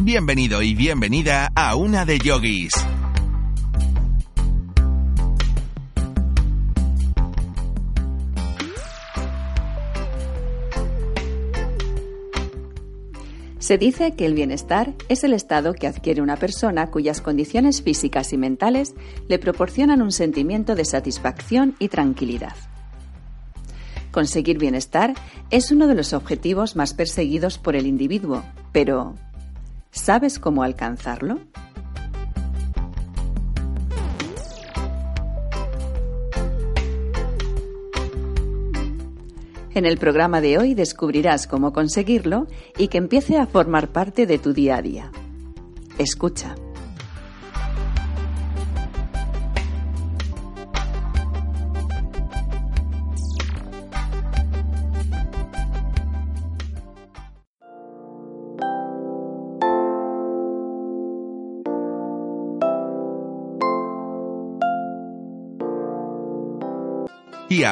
Bienvenido y bienvenida a Una de Yogis. Se dice que el bienestar es el estado que adquiere una persona cuyas condiciones físicas y mentales le proporcionan un sentimiento de satisfacción y tranquilidad. Conseguir bienestar es uno de los objetivos más perseguidos por el individuo, pero ¿sabes cómo alcanzarlo? En el programa de hoy descubrirás cómo conseguirlo y que empiece a formar parte de tu día a día. Escucha.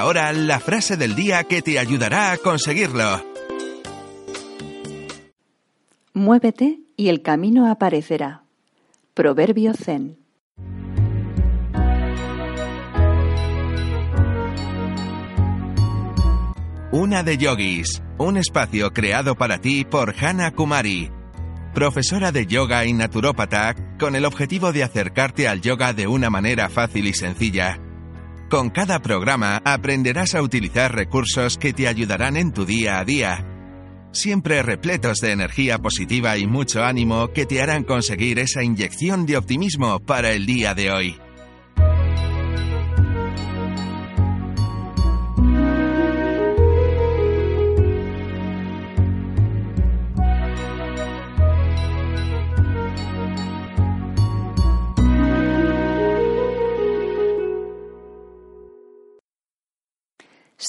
Ahora la frase del día que te ayudará a conseguirlo. Muévete y el camino aparecerá. Proverbio Zen. Una de Yogis, un espacio creado para ti por Hana Kumari, profesora de yoga y naturópata, con el objetivo de acercarte al yoga de una manera fácil y sencilla. Con cada programa aprenderás a utilizar recursos que te ayudarán en tu día a día, siempre repletos de energía positiva y mucho ánimo que te harán conseguir esa inyección de optimismo para el día de hoy.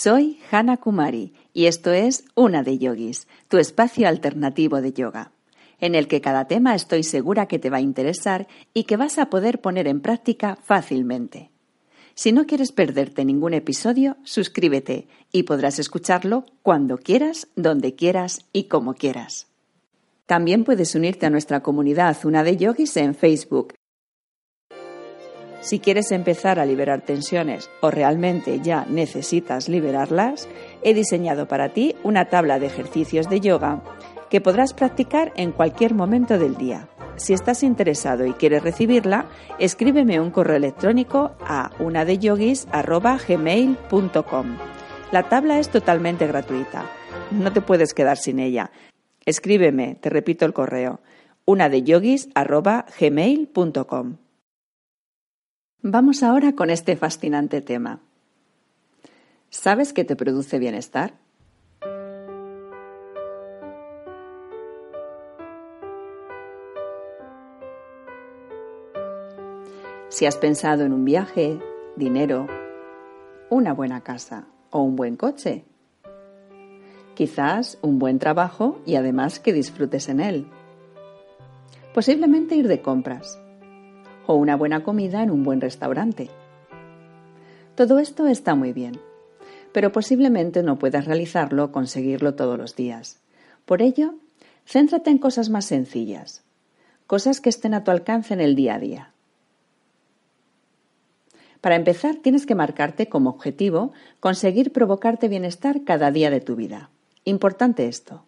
Soy Hana Kumari y esto es Una de Yogis, tu espacio alternativo de yoga, en el que cada tema estoy segura que te va a interesar y que vas a poder poner en práctica fácilmente. Si no quieres perderte ningún episodio, suscríbete y podrás escucharlo cuando quieras, donde quieras y como quieras. También puedes unirte a nuestra comunidad Una de Yogis en Facebook si quieres empezar a liberar tensiones o realmente ya necesitas liberarlas, he diseñado para ti una tabla de ejercicios de yoga que podrás practicar en cualquier momento del día. Si estás interesado y quieres recibirla, escríbeme un correo electrónico a unadeyogis.gmail.com. La tabla es totalmente gratuita. No te puedes quedar sin ella. Escríbeme, te repito el correo, unadeyogis.gmail.com. Vamos ahora con este fascinante tema. ¿Sabes qué te produce bienestar? Si has pensado en un viaje, dinero, una buena casa o un buen coche, quizás un buen trabajo y además que disfrutes en él, posiblemente ir de compras, o una buena comida en un buen restaurante. Todo esto está muy bien, pero posiblemente no puedas realizarlo o conseguirlo todos los días. Por ello, céntrate en cosas más sencillas, cosas que estén a tu alcance en el día a día. Para empezar, tienes que marcarte como objetivo conseguir provocarte bienestar cada día de tu vida. Importante esto,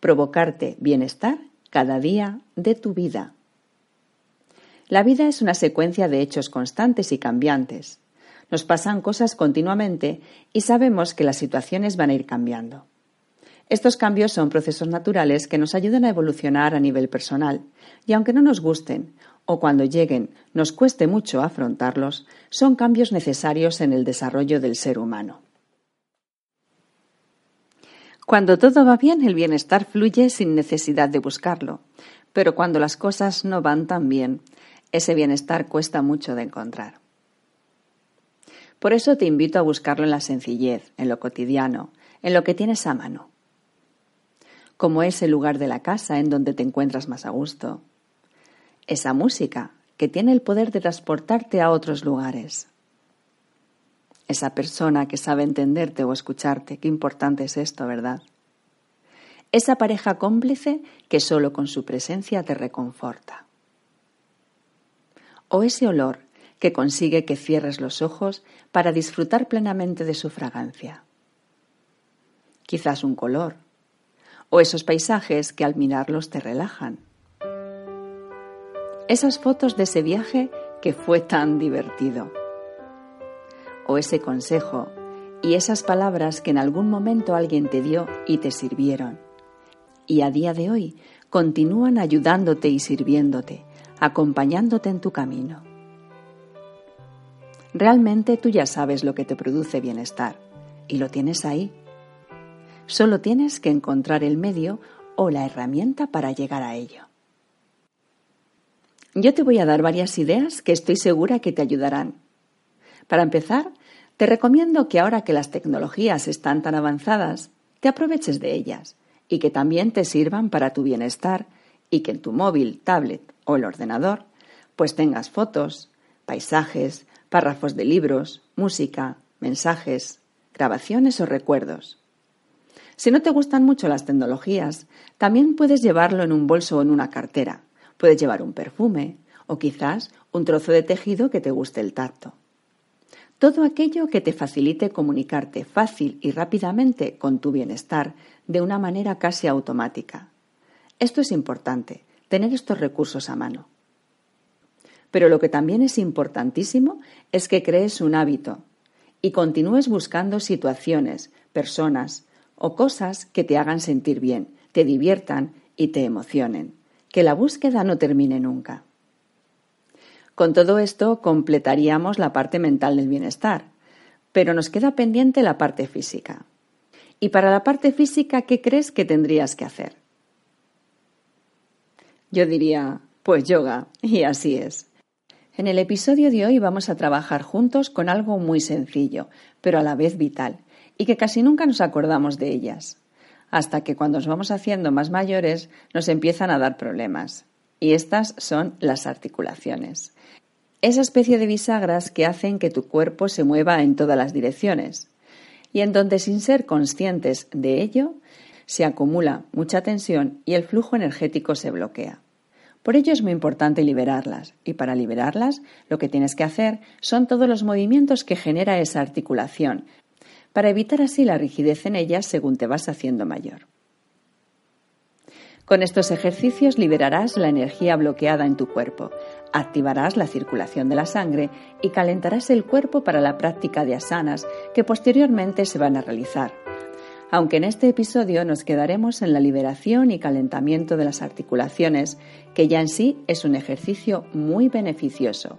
provocarte bienestar cada día de tu vida. La vida es una secuencia de hechos constantes y cambiantes. Nos pasan cosas continuamente y sabemos que las situaciones van a ir cambiando. Estos cambios son procesos naturales que nos ayudan a evolucionar a nivel personal, y aunque no nos gusten o cuando lleguen nos cueste mucho afrontarlos, son cambios necesarios en el desarrollo del ser humano. Cuando todo va bien, el bienestar fluye sin necesidad de buscarlo. Pero cuando las cosas no van tan bien, ese bienestar cuesta mucho de encontrar. Por eso te invito a buscarlo en la sencillez, en lo cotidiano, en lo que tienes a mano. Como ese lugar de la casa en donde te encuentras más a gusto. Esa música que tiene el poder de transportarte a otros lugares. Esa persona que sabe entenderte o escucharte. Qué importante es esto, ¿verdad? Esa pareja cómplice que solo con su presencia te reconforta. O ese olor que consigue que cierres los ojos para disfrutar plenamente de su fragancia. Quizás un color, o esos paisajes que al mirarlos te relajan. Esas fotos de ese viaje que fue tan divertido. O ese consejo y esas palabras que en algún momento alguien te dio y te sirvieron. Y a día de hoy continúan ayudándote y sirviéndote, acompañándote en tu camino. Realmente tú ya sabes lo que te produce bienestar y lo tienes ahí. Solo tienes que encontrar el medio o la herramienta para llegar a ello. Yo te voy a dar varias ideas que estoy segura que te ayudarán. Para empezar, te recomiendo que ahora que las tecnologías están tan avanzadas, te aproveches de ellas y que también te sirvan para tu bienestar y que en tu móvil, tablet o el ordenador pues tengas fotos, paisajes, párrafos de libros, música, mensajes, grabaciones o recuerdos. Si no te gustan mucho las tecnologías, también puedes llevarlo en un bolso o en una cartera. Puedes llevar un perfume o quizás un trozo de tejido que te guste el tacto. Todo aquello que te facilite comunicarte fácil y rápidamente con tu bienestar de una manera casi automática. Esto es importante, tener estos recursos a mano. Pero lo que también es importantísimo es que crees un hábito y continúes buscando situaciones, personas o cosas que te hagan sentir bien, te diviertan y te emocionen. Que la búsqueda no termine nunca. Con todo esto completaríamos la parte mental del bienestar, pero nos queda pendiente la parte física. Y para la parte física, ¿qué crees que tendrías que hacer? Yo diría, pues yoga, y así es. En el episodio de hoy vamos a trabajar juntos con algo muy sencillo, pero a la vez vital, y que casi nunca nos acordamos de ellas, hasta que cuando nos vamos haciendo más mayores nos empiezan a dar problemas. Y estas son las articulaciones. Esa especie de bisagras que hacen que tu cuerpo se mueva en todas las direcciones, y en donde sin ser conscientes de ello, se acumula mucha tensión y el flujo energético se bloquea. Por ello es muy importante liberarlas y para liberarlas lo que tienes que hacer son todos los movimientos que genera esa articulación, para evitar así la rigidez en ellas según te vas haciendo mayor. Con estos ejercicios liberarás la energía bloqueada en tu cuerpo, activarás la circulación de la sangre y calentarás el cuerpo para la práctica de asanas que posteriormente se van a realizar, aunque en este episodio nos quedaremos en la liberación y calentamiento de las articulaciones, que ya en sí es un ejercicio muy beneficioso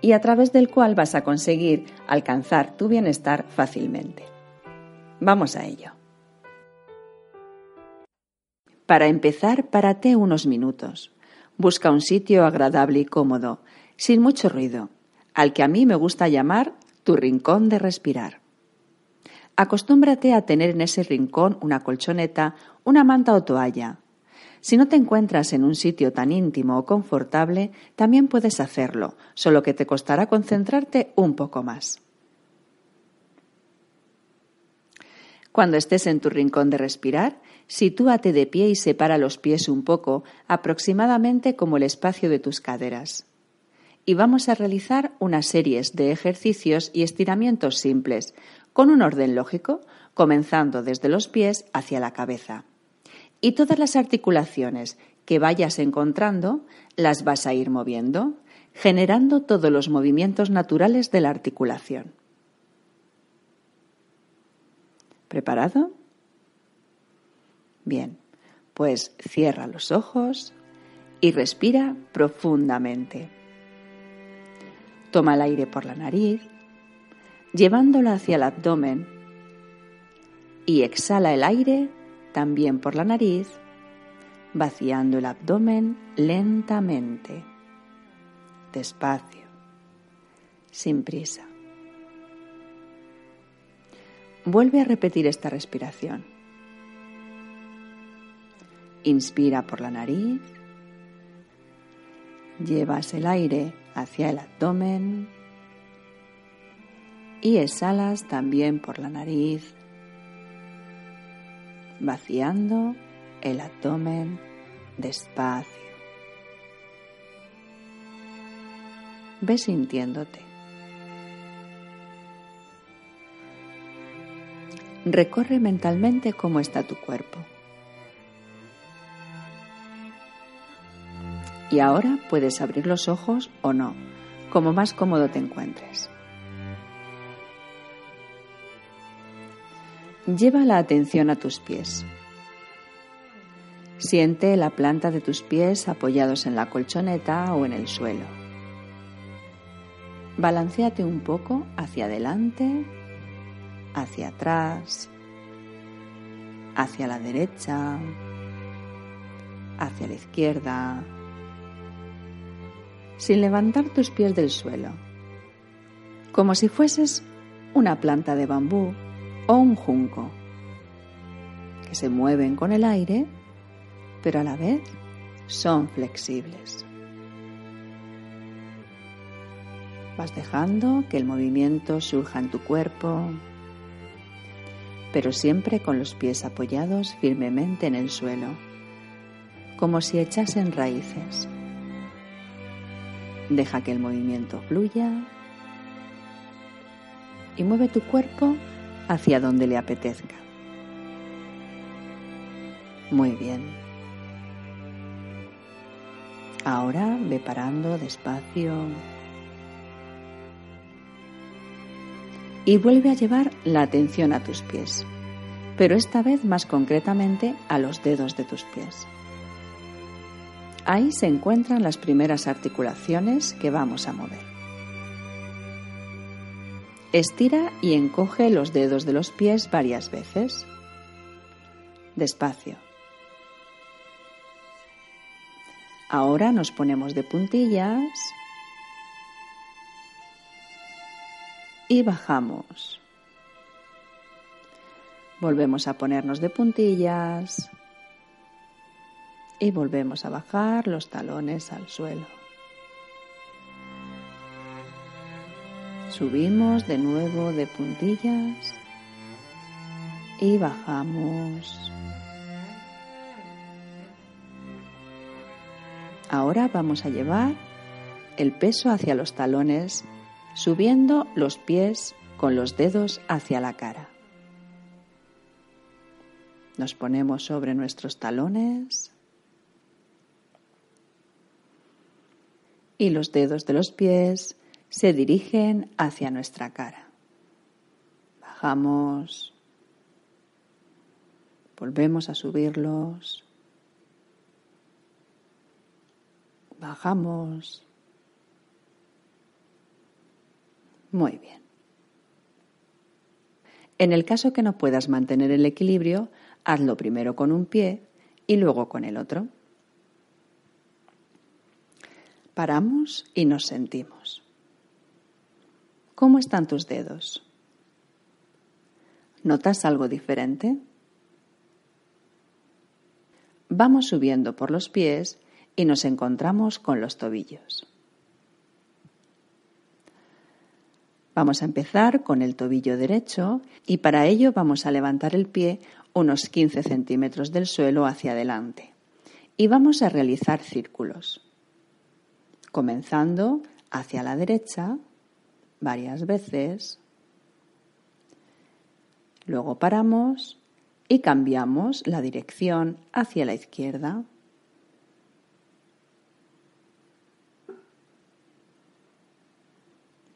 y a través del cual vas a conseguir alcanzar tu bienestar fácilmente. Vamos a ello. Para empezar, párate unos minutos. Busca un sitio agradable y cómodo, sin mucho ruido, al que a mí me gusta llamar tu rincón de respirar. Acostúmbrate a tener en ese rincón una colchoneta, una manta o toalla. Si no te encuentras en un sitio tan íntimo o confortable, también puedes hacerlo, solo que te costará concentrarte un poco más. Cuando estés en tu rincón de respirar, sitúate de pie y separa los pies un poco, aproximadamente como el espacio de tus caderas. Y vamos a realizar una serie de ejercicios y estiramientos simples, con un orden lógico, comenzando desde los pies hacia la cabeza. Y todas las articulaciones que vayas encontrando las vas a ir moviendo, generando todos los movimientos naturales de la articulación. ¿Preparado? Bien, pues cierra los ojos y respira profundamente. Toma el aire por la nariz llevándola hacia el abdomen y exhala el aire también por la nariz, vaciando el abdomen lentamente, despacio, sin prisa. Vuelve a repetir esta respiración. Inspira por la nariz, llevas el aire hacia el abdomen y exhalas también por la nariz, vaciando el abdomen despacio. Ve sintiéndote. Recorre mentalmente cómo está tu cuerpo. Y ahora puedes abrir los ojos o no, como más cómodo te encuentres. Lleva la atención a tus pies. Siente la planta de tus pies apoyados en la colchoneta o en el suelo. Balanceate un poco hacia adelante, hacia atrás, hacia la derecha, hacia la izquierda, sin levantar tus pies del suelo, como si fueses una planta de bambú o un junco, que se mueven con el aire, pero a la vez son flexibles. Vas dejando que el movimiento surja en tu cuerpo, pero siempre con los pies apoyados firmemente en el suelo, como si echasen raíces. Deja que el movimiento fluya y mueve tu cuerpo hacia donde le apetezca. Muy bien. Ahora ve parando despacio y vuelve a llevar la atención a tus pies, pero esta vez más concretamente a los dedos de tus pies. Ahí se encuentran las primeras articulaciones que vamos a mover. Estira y encoge los dedos de los pies varias veces. Despacio. Ahora nos ponemos de puntillas y bajamos. Volvemos a ponernos de puntillas y volvemos a bajar los talones al suelo. Subimos de nuevo de puntillas y bajamos. Ahora vamos a llevar el peso hacia los talones, subiendo los pies con los dedos hacia la cara. Nos ponemos sobre nuestros talones y los dedos de los pies se dirigen hacia nuestra cara. Bajamos, volvemos a subirlos, bajamos. Muy bien. En el caso que no puedas mantener el equilibrio, hazlo primero con un pie y luego con el otro. Paramos y nos sentimos. ¿Cómo están tus dedos? ¿Notas algo diferente? Vamos subiendo por los pies y nos encontramos con los tobillos. Vamos a empezar con el tobillo derecho y para ello vamos a levantar el pie unos 15 centímetros del suelo hacia adelante y vamos a realizar círculos, comenzando hacia la derecha varias veces. Luego paramos y cambiamos la dirección hacia la izquierda.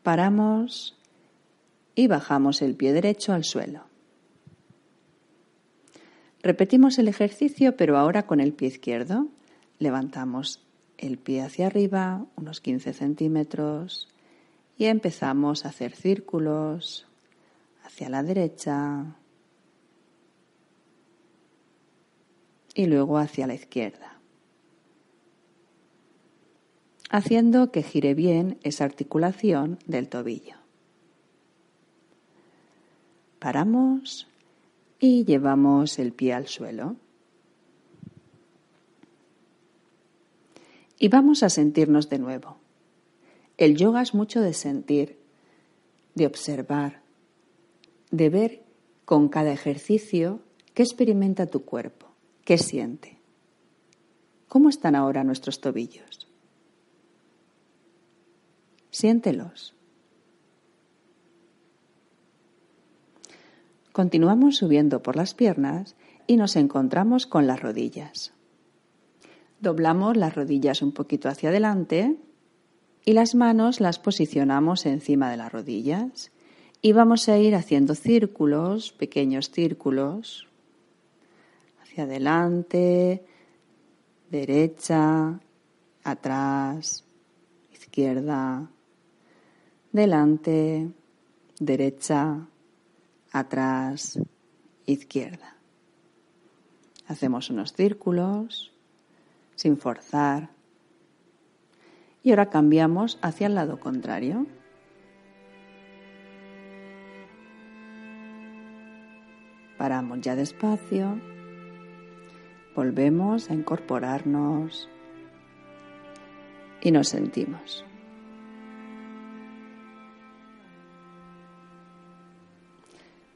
Paramos y bajamos el pie derecho al suelo. Repetimos el ejercicio, pero ahora con el pie izquierdo. Levantamos el pie hacia arriba, unos 15 centímetros, y empezamos a hacer círculos hacia la derecha, y luego hacia la izquierda, haciendo que gire bien esa articulación del tobillo. Paramos y llevamos el pie al suelo. Y vamos a sentirnos de nuevo. El yoga es mucho de sentir, de observar, de ver con cada ejercicio qué experimenta tu cuerpo, qué siente. ¿Cómo están ahora nuestros tobillos? Siéntelos. Continuamos subiendo por las piernas y nos encontramos con las rodillas. Doblamos las rodillas un poquito hacia adelante y las manos las posicionamos encima de las rodillas y vamos a ir haciendo círculos, pequeños círculos, hacia adelante, derecha, atrás, izquierda, delante, derecha, atrás, izquierda. Hacemos unos círculos sin forzar. Y ahora cambiamos hacia el lado contrario. Paramos ya despacio. Volvemos a incorporarnos y nos sentimos.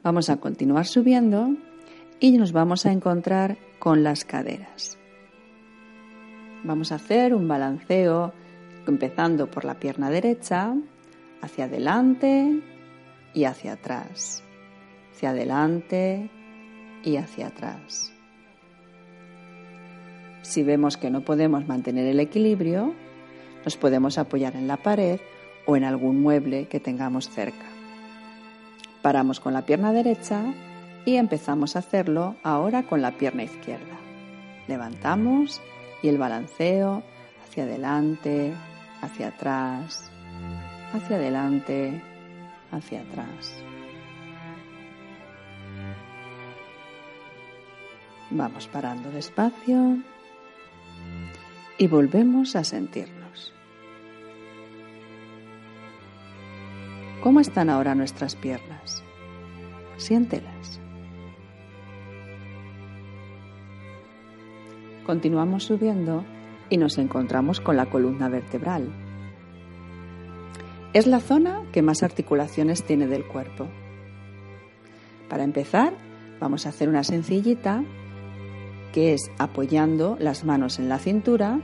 Vamos a continuar subiendo y nos vamos a encontrar con las caderas. Vamos a hacer un balanceo empezando por la pierna derecha, hacia adelante y hacia atrás, hacia adelante y hacia atrás. Si vemos que no podemos mantener el equilibrio, nos podemos apoyar en la pared o en algún mueble que tengamos cerca. Paramos con la pierna derecha y empezamos a hacerlo ahora con la pierna izquierda. Levantamos y el balanceo hacia adelante, hacia atrás, hacia adelante, hacia atrás. Vamos parando despacio y volvemos a sentirnos. ¿Cómo están ahora nuestras piernas? Siéntelas. Continuamos subiendo y nos encontramos con la columna vertebral. Es la zona que más articulaciones tiene del cuerpo. Para empezar, vamos a hacer una sencillita que es apoyando las manos en la cintura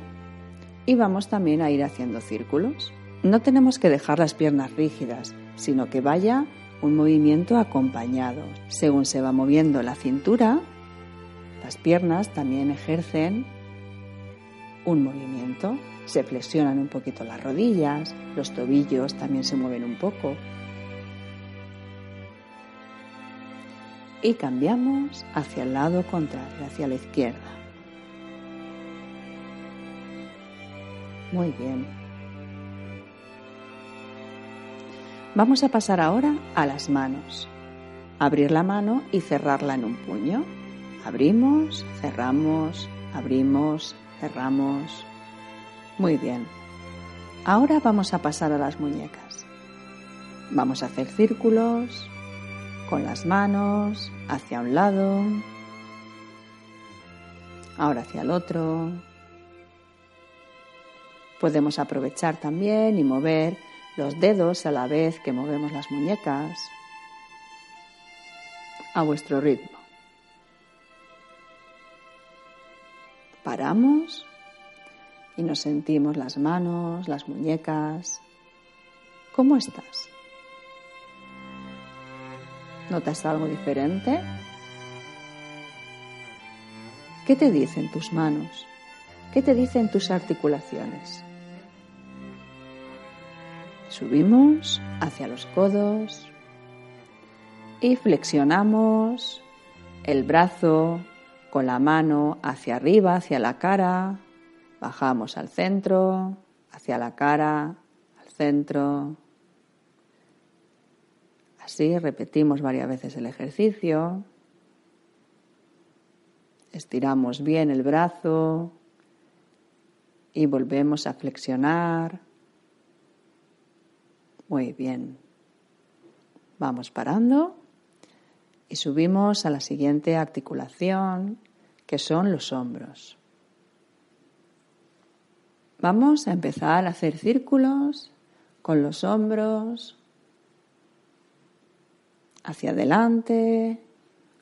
y vamos también a ir haciendo círculos. No tenemos que dejar las piernas rígidas, sino que vaya un movimiento acompañado. Según se va moviendo la cintura, las piernas también ejercen un movimiento. Se flexionan un poquito las rodillas, los tobillos también se mueven un poco. Y cambiamos hacia el lado contrario, hacia la izquierda. Muy bien. Vamos a pasar ahora a las manos. Abrir la mano y cerrarla en un puño. Abrimos, cerramos, abrimos, cerramos. Muy bien. Ahora vamos a pasar a las muñecas. Vamos a hacer círculos con las manos hacia un lado, ahora hacia el otro. Podemos aprovechar también y mover los dedos a la vez que movemos las muñecas a vuestro ritmo. Paramos y nos sentimos las manos, las muñecas. ¿Cómo estás? ¿Notas algo diferente? ¿Qué te dicen tus manos? ¿Qué te dicen tus articulaciones? Subimos hacia los codos y flexionamos el brazo con la mano hacia arriba, hacia la cara, bajamos al centro, hacia la cara, al centro. Así repetimos varias veces el ejercicio. Estiramos bien el brazo y volvemos a flexionar. Muy bien. Vamos parando y subimos a la siguiente articulación, que son los hombros. Vamos a empezar a hacer círculos con los hombros hacia adelante,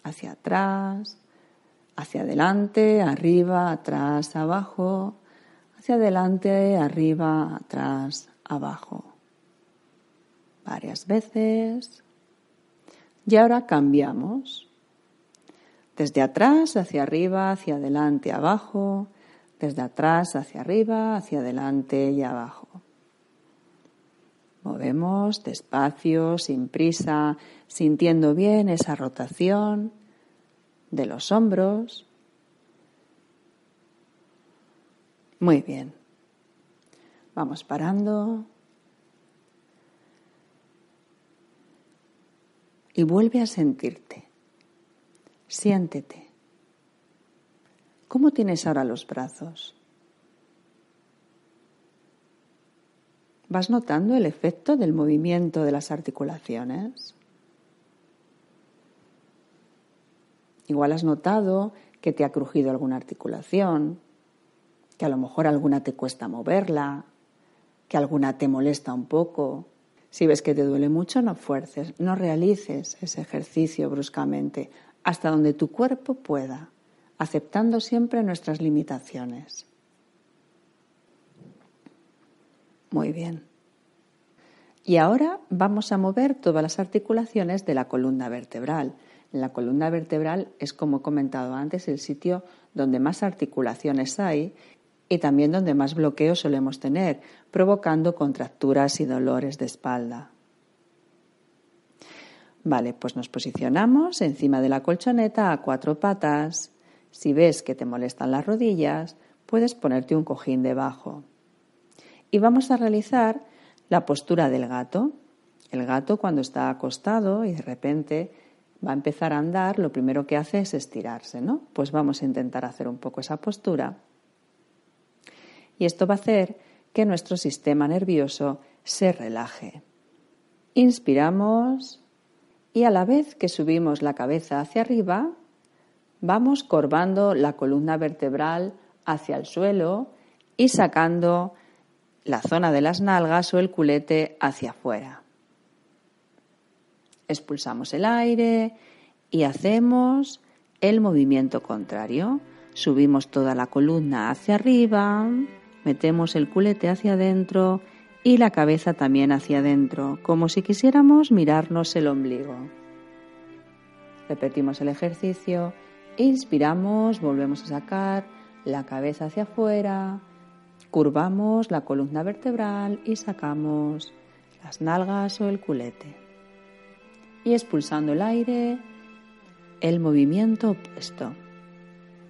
hacia atrás, hacia adelante, arriba, atrás, abajo, hacia adelante, arriba, atrás, abajo. Varias veces. Y ahora cambiamos. Desde atrás hacia arriba, hacia adelante, abajo. Desde atrás hacia arriba, hacia adelante y abajo. Movemos despacio, sin prisa, sintiendo bien esa rotación de los hombros. Muy bien. Vamos parando. Y vuelve a sentirte. Siéntete. ¿Cómo tienes ahora los brazos? ¿Vas notando el efecto del movimiento de las articulaciones? Igual has notado que te ha crujido alguna articulación, que a lo mejor alguna te cuesta moverla, que alguna te molesta un poco. Si ves que te duele mucho, no fuerces, no realices ese ejercicio bruscamente hasta donde tu cuerpo pueda, aceptando siempre nuestras limitaciones. Muy bien. Y ahora vamos a mover todas las articulaciones de la columna vertebral. La columna vertebral es, como he comentado antes, el sitio donde más articulaciones hay y también donde más bloqueo solemos tener, provocando contracturas y dolores de espalda. Vale, pues nos posicionamos encima de la colchoneta a cuatro patas. Si ves que te molestan las rodillas, puedes ponerte un cojín debajo. Y vamos a realizar la postura del gato. El gato cuando está acostado y de repente va a empezar a andar, lo primero que hace es estirarse, ¿no? Pues vamos a intentar hacer un poco esa postura. Y esto va a hacer que nuestro sistema nervioso se relaje. Inspiramos y a la vez que subimos la cabeza hacia arriba, vamos corvando la columna vertebral hacia el suelo y sacando la zona de las nalgas o el culete hacia afuera. Expulsamos el aire y hacemos el movimiento contrario. Subimos toda la columna hacia arriba, metemos el culete hacia adentro y la cabeza también hacia adentro, como si quisiéramos mirarnos el ombligo. Repetimos el ejercicio, inspiramos, volvemos a sacar la cabeza hacia afuera, curvamos la columna vertebral y sacamos las nalgas o el culete. Y expulsando el aire, el movimiento opuesto.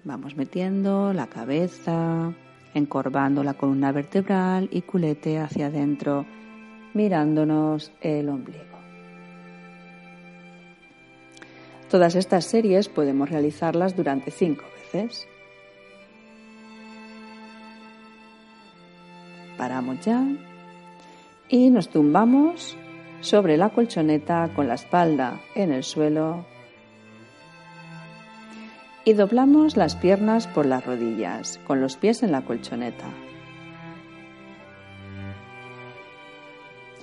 Vamos metiendo la cabeza, encorvando la columna vertebral y culete hacia adentro, mirándonos el ombligo. Todas estas series podemos realizarlas durante cinco veces. Paramos ya y nos tumbamos sobre la colchoneta con la espalda en el suelo y doblamos las piernas por las rodillas, con los pies en la colchoneta.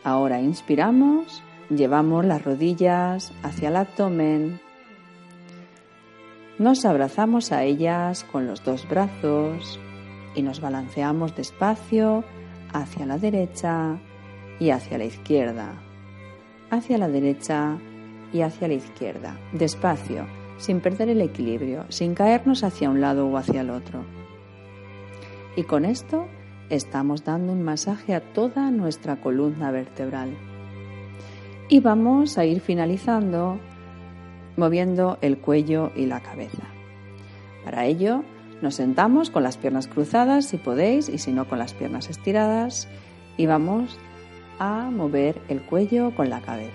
Ahora inspiramos, llevamos las rodillas hacia el abdomen, nos abrazamos a ellas con los dos brazos y nos balanceamos despacio hacia la derecha y hacia la izquierda, hacia la derecha y hacia la izquierda, despacio sin perder el equilibrio, sin caernos hacia un lado o hacia el otro. Y con esto estamos dando un masaje a toda nuestra columna vertebral. Y vamos a ir finalizando moviendo el cuello y la cabeza. Para ello nos sentamos con las piernas cruzadas si podéis y si no con las piernas estiradas y vamos a mover el cuello con la cabeza.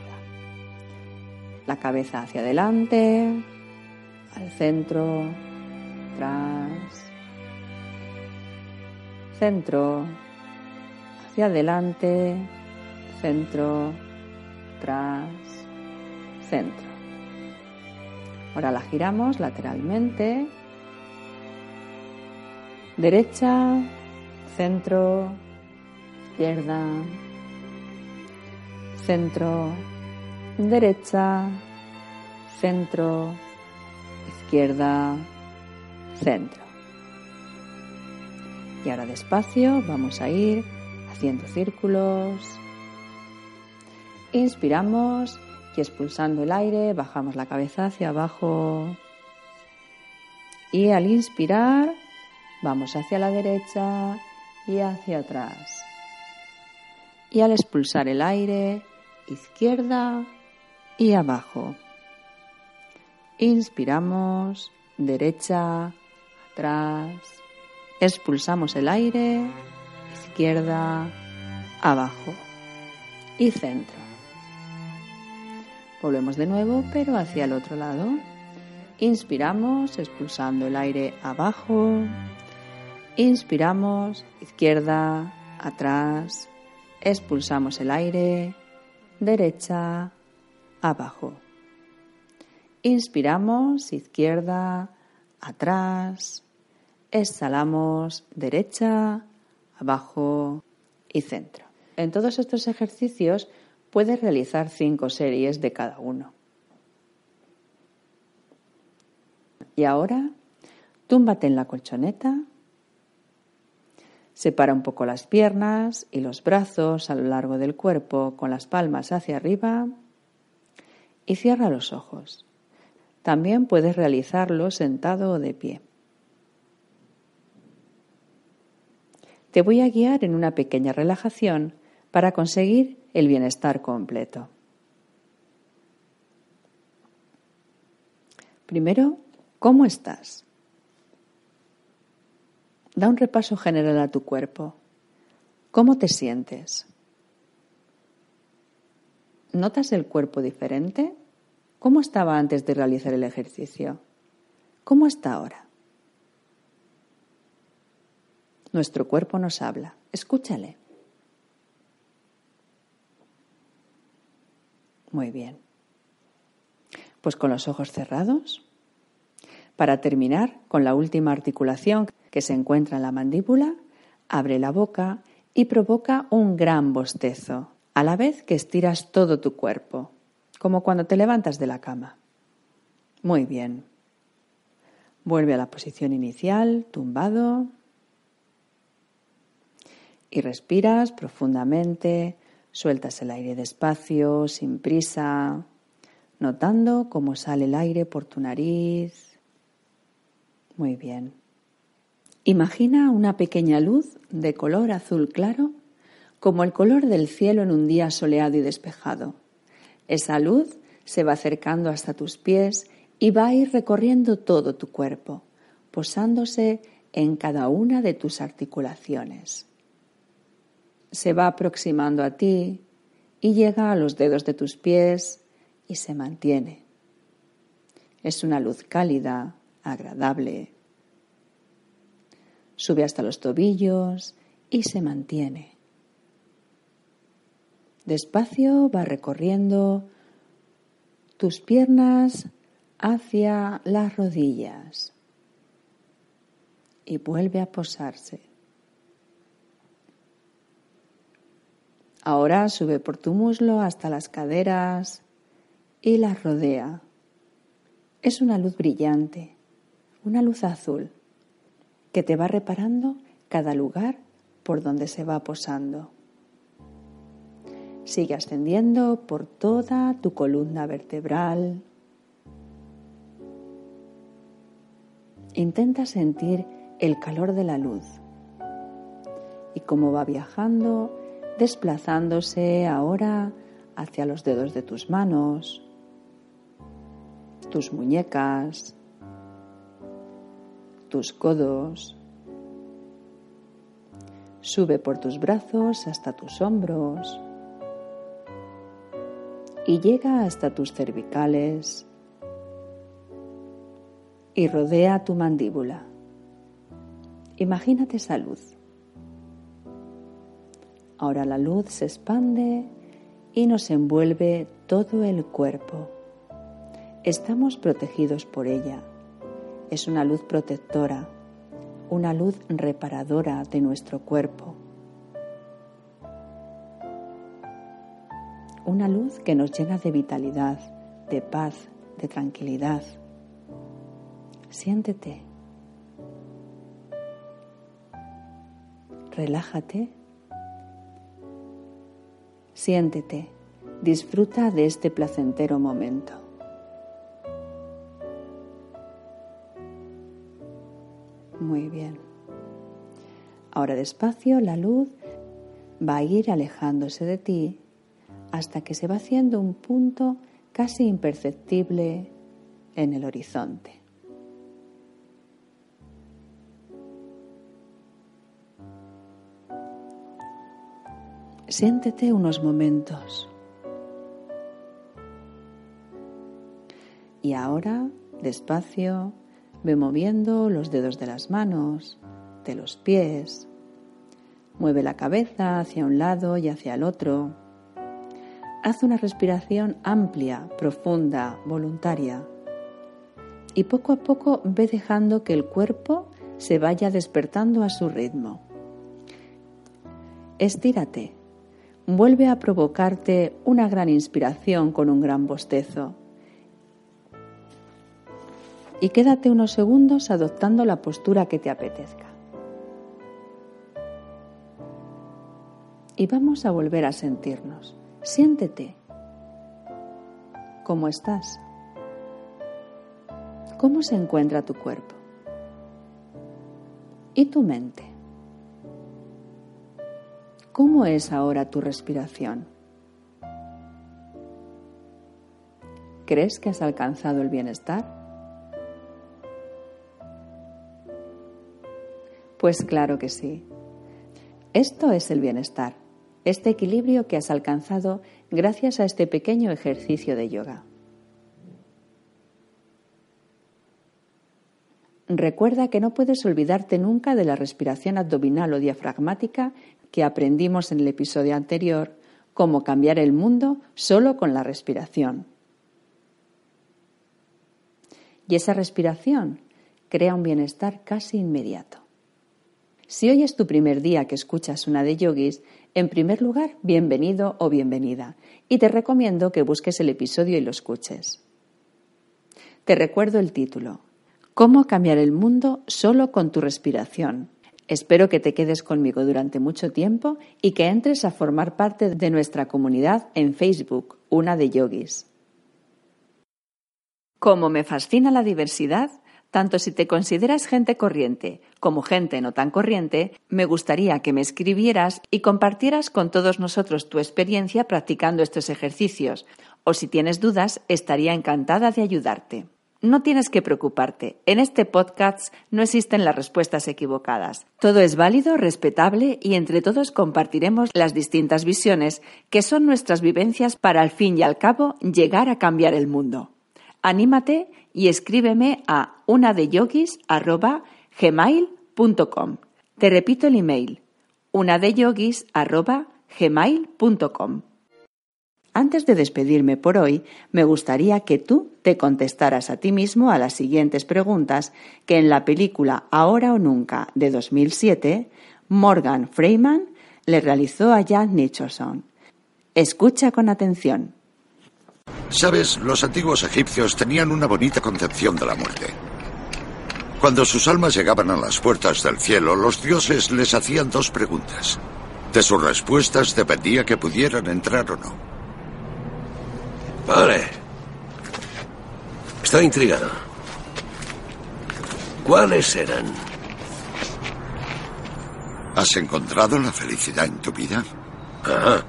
La cabeza hacia adelante, centro, atrás, centro, hacia adelante, centro, atrás, centro. Ahora la giramos lateralmente, derecha, centro, izquierda, centro, derecha, centro, izquierda, centro. Y ahora despacio vamos a ir haciendo círculos. Inspiramos y expulsando el aire bajamos la cabeza hacia abajo. Y al inspirar vamos hacia la derecha y hacia atrás. Y al expulsar el aire, izquierda y abajo. Inspiramos, derecha, atrás. Expulsamos el aire, izquierda, abajo y centro. Volvemos de nuevo, pero hacia el otro lado. Inspiramos, expulsando el aire abajo. Inspiramos, izquierda, atrás. Expulsamos el aire, derecha, abajo. Inspiramos, izquierda, atrás. Exhalamos, derecha, abajo y centro. En todos estos ejercicios puedes realizar cinco series de cada uno. Y ahora, túmbate en la colchoneta, separa un poco las piernas y los brazos a lo largo del cuerpo con las palmas hacia arriba y cierra los ojos. También puedes realizarlo sentado o de pie. Te voy a guiar en una pequeña relajación para conseguir el bienestar completo. Primero, ¿cómo estás? Da un repaso general a tu cuerpo. ¿Cómo te sientes? ¿Notas el cuerpo diferente? ¿Cómo estaba antes de realizar el ejercicio? ¿Cómo está ahora? Nuestro cuerpo nos habla. Escúchale. Muy bien. Pues con los ojos cerrados. Para terminar, con la última articulación que se encuentra en la mandíbula, abre la boca y provoca un gran bostezo, a la vez que estiras todo tu cuerpo como cuando te levantas de la cama. Muy bien. Vuelve a la posición inicial, tumbado. Y respiras profundamente, sueltas el aire despacio, sin prisa, notando cómo sale el aire por tu nariz. Muy bien. Imagina una pequeña luz de color azul claro, como el color del cielo en un día soleado y despejado esa luz se va acercando hasta tus pies y va a ir recorriendo todo tu cuerpo, posándose en cada una de tus articulaciones. Se va aproximando a ti y llega a los dedos de tus pies y se mantiene. Es una luz cálida, agradable. Sube hasta los tobillos y se mantiene. Despacio va recorriendo tus piernas hacia las rodillas y vuelve a posarse. Ahora sube por tu muslo hasta las caderas y las rodea. Es una luz brillante, una luz azul, que te va reparando cada lugar por donde se va posando. Sigue ascendiendo por toda tu columna vertebral. Intenta sentir el calor de la luz y cómo va viajando, desplazándose ahora hacia los dedos de tus manos, tus muñecas, tus codos. Sube por tus brazos hasta tus hombros y llega hasta tus cervicales y rodea tu mandíbula. Imagínate esa luz. Ahora la luz se expande y nos envuelve todo el cuerpo. Estamos protegidos por ella. Es una luz protectora, una luz reparadora de nuestro cuerpo. Una luz que nos llena de vitalidad, de paz, de tranquilidad. Siéntete. Relájate Siéntete, disfruta de este placentero momento. Muy bien. Ahora despacio la luz va a ir alejándose de ti hasta que se va haciendo un punto casi imperceptible en el horizonte. Siéntete unos momentos. Y ahora, despacio, ve moviendo los dedos de las manos, de los pies. Mueve la cabeza hacia un lado y hacia el otro. Haz una respiración amplia, profunda, voluntaria. Y poco a poco ve dejando que el cuerpo se vaya despertando a su ritmo. Estírate vuelve a provocarte una gran inspiración con un gran bostezo. Y quédate unos segundos adoptando la postura que te apetezca. Y vamos a volver a sentirnos. Siéntete. ¿Cómo estás? ¿Cómo se encuentra tu cuerpo? ¿Y tu mente? ¿Cómo es ahora tu respiración? ¿Crees que has alcanzado el bienestar? Pues claro que sí. Esto es el bienestar, este equilibrio que has alcanzado gracias a este pequeño ejercicio de yoga. Recuerda que no puedes olvidarte nunca de la respiración abdominal o diafragmática que aprendimos en el episodio anterior, cómo cambiar el mundo solo con la respiración. Y esa respiración crea un bienestar casi inmediato. Si hoy es tu primer día que escuchas una de yogis, en primer lugar, bienvenido o bienvenida, y te recomiendo que busques el episodio y lo escuches. Te recuerdo el título, Cómo cambiar el mundo solo con tu respiración, Espero que te quedes conmigo durante mucho tiempo y que entres a formar parte de nuestra comunidad en Facebook, una de yogis. Como me fascina la diversidad, tanto si te consideras gente corriente como gente no tan corriente, me gustaría que me escribieras y compartieras con todos nosotros tu experiencia practicando estos ejercicios, o si tienes dudas, estaría encantada de ayudarte. No tienes que preocuparte. En este podcast no existen las respuestas equivocadas. Todo es válido, respetable y entre todos compartiremos las distintas visiones que son nuestras vivencias para al fin y al cabo llegar a cambiar el mundo. Anímate y escríbeme a unadeyogis@gmail.com. Te repito el email: unadeyogis@gmail.com. Antes de despedirme por hoy, me gustaría que tú te contestaras a ti mismo a las siguientes preguntas que en la película Ahora o Nunca de 2007, Morgan Freeman le realizó a Jack Nicholson. Escucha con atención. Sabes, los antiguos egipcios tenían una bonita concepción de la muerte. Cuando sus almas llegaban a las puertas del cielo, los dioses les hacían dos preguntas. De sus respuestas dependía que pudieran entrar o no. Vale. Estoy intrigado. ¿Cuáles eran? ¿Has encontrado la felicidad en tu vida? Ajá.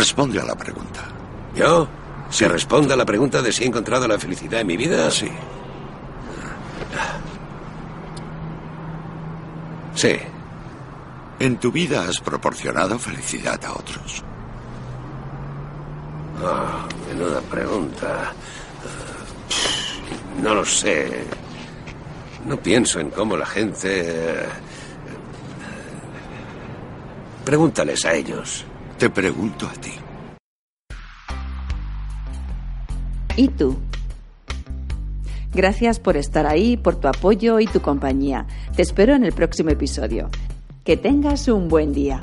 Responde a la pregunta. ¿Yo? ¿Se responde a la pregunta de si he encontrado la felicidad en mi vida? Sí. Sí. ¿En tu vida has proporcionado felicidad a otros? Oh, menuda pregunta. No lo sé. No pienso en cómo la gente... eh, Pregúntales a ellos. Te pregunto a ti. ¿Y tú? Gracias por estar ahí, por tu apoyo y tu compañía. Te espero en el próximo episodio. Que tengas un buen día.